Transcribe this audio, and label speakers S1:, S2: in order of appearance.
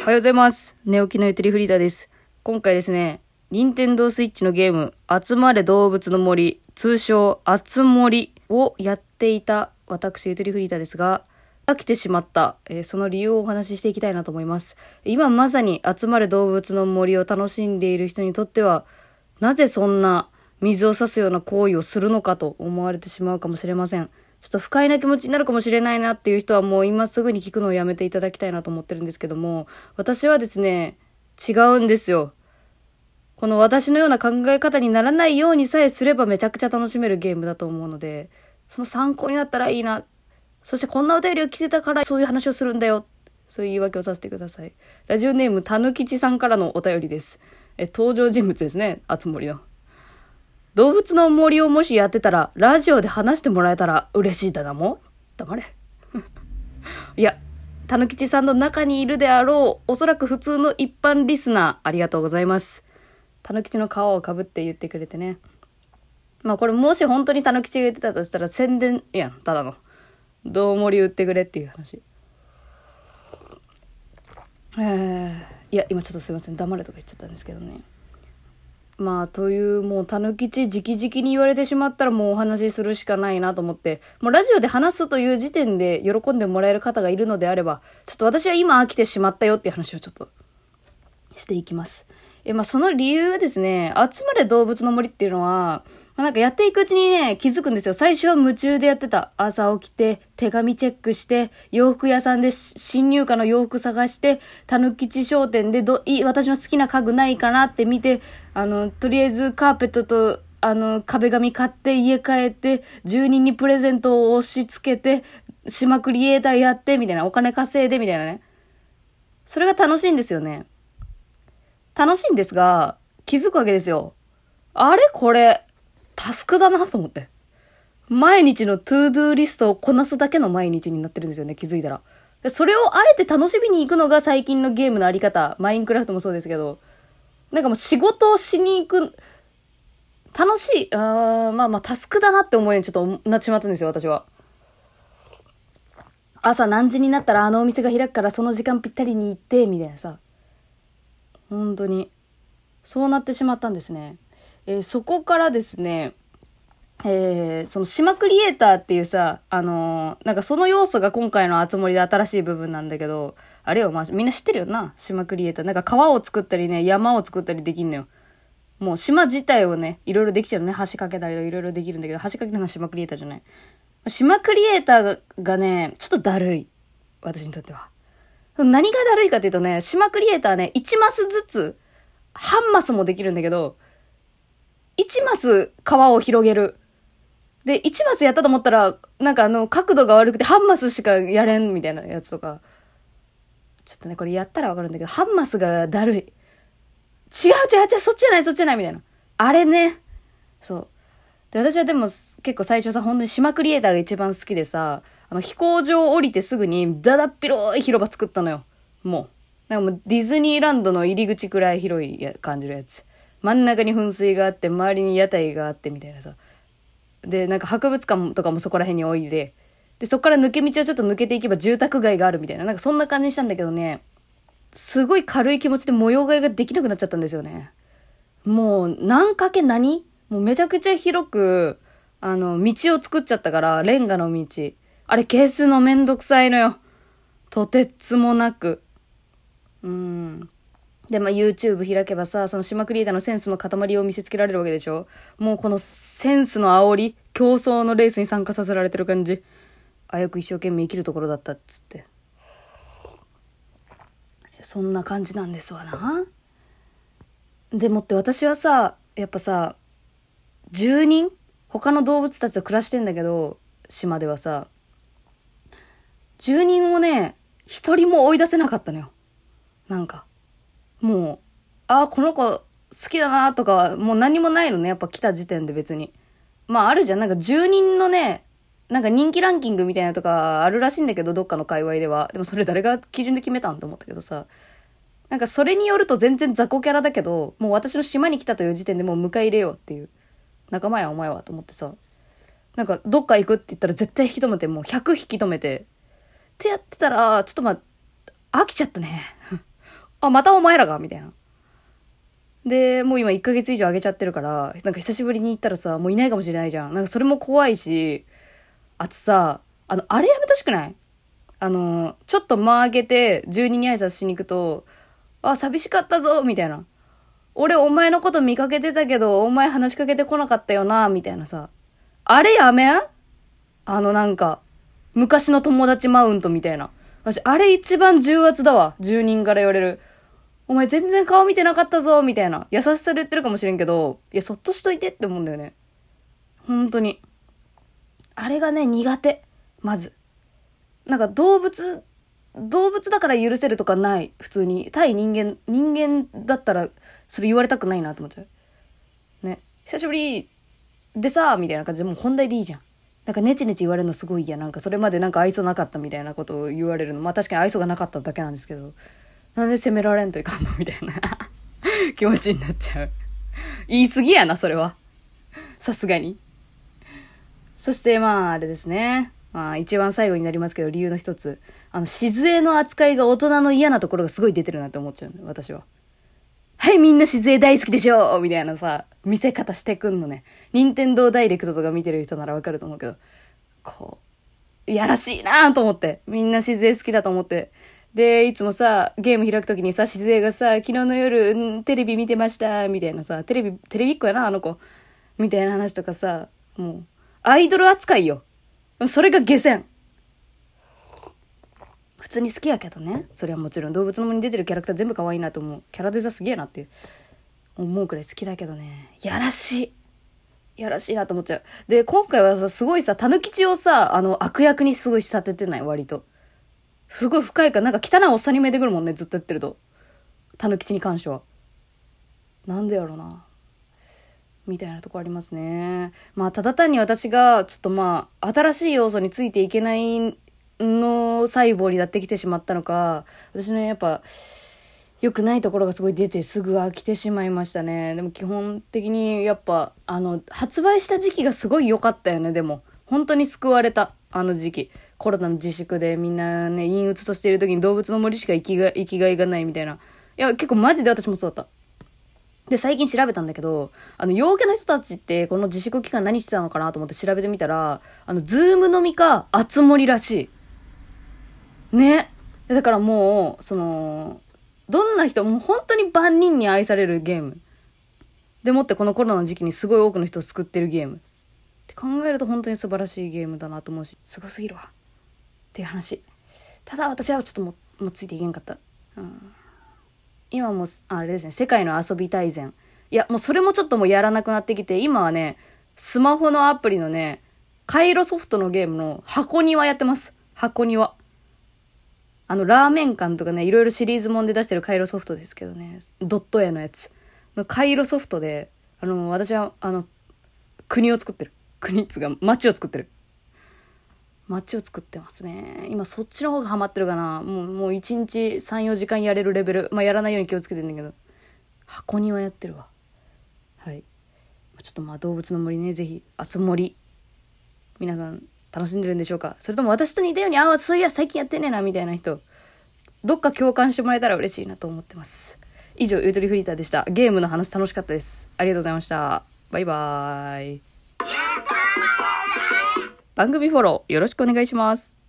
S1: おはようございます。寝起きのゆとりフリーダです。今回ですね、任天堂スイッチのゲーム、集まれ動物の森、通称、あつ森をやっていた私、ゆとりフリーダですが、飽きてしまった、えーその理由をお話ししていきたいなと思います。今まさに集まれ動物の森を楽しんでいる人にとっては、なぜそんな水を差すような行為をするのかと思われてしまうかもしれません。ちょっと不快な気持ちになるかもしれないなっていう人はもう今すぐに聞くのをやめていただきたいなと思ってるんですけども、私はですね、違うんですよ。この私のような考え方にならないようにさえすればめちゃくちゃ楽しめるゲームだと思うので、その参考になったらいいな。そしてこんなお便りを来てたからそういう話をするんだよ。そういう言い訳をさせてください。ラジオネームたぬきちさんからのお便りです。え、登場人物ですね。あつ森の。動物の森をもしやってたら、ラジオで話してもらえたら嬉しいだなも黙れ。いや、たぬきちさんの中にいるであろう、おそらく普通の一般リスナー、ありがとうございます。たぬきちの皮をかぶって言ってくれてね。まあこれもし本当にたぬきちが言ってたとしたら宣伝やん、ただの。どう森売ってくれっていう話。えー、いや、今ちょっとすいません、黙れとか言っちゃったんですけどね。まあ、という、もう、たぬきち直々に言われてしまったらもうお話しするしかないなと思って、もうラジオで話すという時点で喜んでもらえる方がいるのであれば、ちょっと私は今飽きてしまったよっていう話をちょっとしていきます。え、まあ、その理由はですね、集まれ動物の森っていうのは、まあ、なんかやっていくうちにね、気づくんですよ。最初は夢中でやってた。朝起きて、手紙チェックして、洋服屋さんで新入荷の洋服探して、たぬきち商店でど、い、私の好きな家具ないかなって見て、あの、とりあえずカーペットと、あの、壁紙買って家帰って、住人にプレゼントを押し付けて、島クリエイターやって、みたいな、お金稼いで、みたいなね。それが楽しいんですよね。楽しいんですが、気づくわけですよ。あれ？これ、タスクだなと思って。毎日の to-do list をこなすだけの毎日になってるんですよね、気づいたら。でそれをあえて楽しみに行くのが最近のゲームのあり方。マインクラフトもそうですけど。なんかもう仕事をしに行く、楽しい、あーまあまあタスクだなって思うようにちょっとなってしまったんですよ、私は。朝何時になったらあのお店が開くからその時間ぴったりに行って、みたいなさ。本当にそうなってしまったんですね。えーそこからですね、えーその島クリエイターっていうさ、あのーなんかその要素が今回の集まりで新しい部分なんだけど、あれよ、まあ、みんな知ってるよな、島クリエイター。なんか川を作ったりね、山を作ったりできんのよ。もう島自体をね、いろいろできちゃうのね。橋かけたりとかいろいろできるんだけど、橋かけるのは島クリエイターじゃない。島クリエイターがね、ちょっとだるい。私にとっては。何がだるいかっていうとね、島クリエイターね、1マスずつ、半マスもできるんだけど、1マス川を広げる。で、1マスやったと思ったら、なんかあの、角度が悪くて半マスしかやれんみたいなやつとか。ちょっとね、これやったらわかるんだけど、半マスがだるい。違う違う違う、そっちじゃない、そっちじゃない、みたいな。あれね。そう。で、私はでも結構最初さ、本当に島クリエイターが一番好きでさ、あの飛行場降りてすぐにだだっ広い広場作ったのよ。もう。なんかもうディズニーランドの入り口くらい広い感じのやつ。真ん中に噴水があって、周りに屋台があってみたいなさ。で、なんか博物館とかもそこら辺においで、で、そこから抜け道をちょっと抜けていけば住宅街があるみたいな、なんかそんな感じにしたんだけどね、すごい軽い気持ちで模様替えができなくなっちゃったんですよね。もう、何かけ何もうめちゃくちゃ広く、あの、道を作っちゃったから、レンガの道。あれ消すのめんどくさいのよ。とてつもなく。うん。で、まあ、YouTube 開けばさ、その島クリエイターのセンスの塊を見せつけられるわけでしょもうこのセンスの煽り、競争のレースに参加させられてる感じ。あやく一生懸命生きるところだったっつって。そんな感じなんですわな。でもって私はさ、やっぱさ、住人他の動物たちと暮らしてんだけど、島ではさ、住人をね、一人も追い出せなかったのよ。なんか。もう、ああ、この子好きだなとか、もう何もないのね。やっぱ来た時点で別に。まああるじゃん。なんか住人のね、なんか人気ランキングみたいなとかあるらしいんだけど、どっかの界隈では。でもそれ誰が基準で決めたんと思ったけどさ。なんかそれによると全然雑魚キャラだけど、もう私の島に来たという時点でもう迎え入れようっていう。仲間やお前はと思ってさ。なんかどっか行くって言ったら絶対引き止めて、もう100引き止めて。ってやってたら、ちょっとまあ、飽きちゃったね。あ、またお前らが？みたいな。で、もう今1ヶ月以上あげちゃってるから、なんか久しぶりに行ったらさ、もういないかもしれないじゃん。なんかそれも怖いし、あとさ、あの、あれやめてほしくない？あの、ちょっと間開けて住人に挨拶しに行くと、あ、寂しかったぞみたいな。俺お前のこと見かけてたけど、お前話しかけてこなかったよなみたいなさ。あれやめん？あのなんか、昔の友達マウントみたいな。私、あれ一番重圧だわ。住人から言われる。お前全然顔見てなかったぞみたいな。優しさで言ってるかもしれんけど、いや、そっとしといてって思うんだよね。本当に。あれがね、苦手。まず。なんか動物、動物だから許せるとかない。普通に。対人間、人間だったら、それ言われたくないなと思っちゃう。ね。久しぶりでさ、みたいな感じでもう本題でいいじゃん。なんかネチネチ言われるのすごい嫌。なんかそれまでなんか愛想なかったみたいなことを言われるの。まあ確かに愛想がなかっただけなんですけど。なんで責められんといかんの？みたいな 気持ちになっちゃう。言い過ぎやな、それは。さすがに。そしてまあ、あれですね。まあ、一番最後になりますけど、理由の一つ。あの、静江の扱いが大人の嫌なところがすごい出てるなって思っちゃう私は。はい、みんな静江大好きでしょうみたいなさ、見せ方してくんのね。任天堂ダイレクトとか見てる人ならわかると思うけど、こう、やらしいなと思って。みんな静江好きだと思って。で、いつもさ、ゲーム開くときにさ、静江がさ、昨日の夜、ん、テレビ見てました、みたいなさ、テレビ、テレビっ子やな、あの子。みたいな話とかさ、もう、アイドル扱いよ。それが下船。普通に好きやけどね。それはもちろん動物の森に出てるキャラクター全部可愛いなと思う。キャラデザすげえなって思うくらい好きだけどね。やらしい。やらしいなと思っちゃう。で、今回はさ、すごいさ、たぬきちをさ、あの、悪役にすごい仕立ててない、割と。すごい深いか、なんか汚いおっさんに見えてくるもんね、ずっとやってると。たぬきちに関しては。なんでやろな。みたいなとこありますね。まあ、ただ単に私が、ちょっとまあ、新しい要素についていけないの細胞になってきてしまったのか、私のやっぱ、良くないところがすごい出てすぐ飽きてしまいましたね。でも基本的にやっぱ、あの、発売した時期がすごい良かったよね、でも。本当に救われた、あの時期。コロナの自粛でみんなね、陰鬱としている時に動物の森しか生きが生きがいがないみたいな。いや、結構マジで私もそうだった。で、最近調べたんだけど、あの、陽キャの人たちってこの自粛期間何してたのかなと思って調べてみたら、あの、ズーム飲みか、あつ森らしい。ね。だからもう、その、どんな人、もう本当に万人に愛されるゲーム。でもってこのコロナの時期にすごい多くの人を救ってるゲーム。って考えると本当に素晴らしいゲームだなと思うし、すごすぎるわ。っていう話。ただ私はちょっとももうついていけんかった。うん今もあれですね世界の遊び大全いやもうそれもちょっともうやらなくなってきて今はねスマホのアプリのねカイロソフトのゲームの箱庭やってます箱庭あのラーメン館とかねいろいろシリーズもんで出してるカイロソフトですけどねドット絵のやつのカイロソフトであの私はあの国を作ってる国っつうか街を作ってる街を作ってますね。今そっちの方がハマってるかな。もう、もう1日3、4時間やれるレベル。まあやらないように気をつけてんだけど。箱庭やってるわ。はい。ちょっとまあ動物の森ね、ぜひ、あつ森。皆さん楽しんでるんでしょうか？それとも私と似たように、ああ、そういや最近やってねえな、みたいな人。どっか共感してもらえたら嬉しいなと思ってます。以上、ゆとりフリーターでした。ゲームの話楽しかったです。ありがとうございました。バイバーイ。番組フォローよろしくお願いします。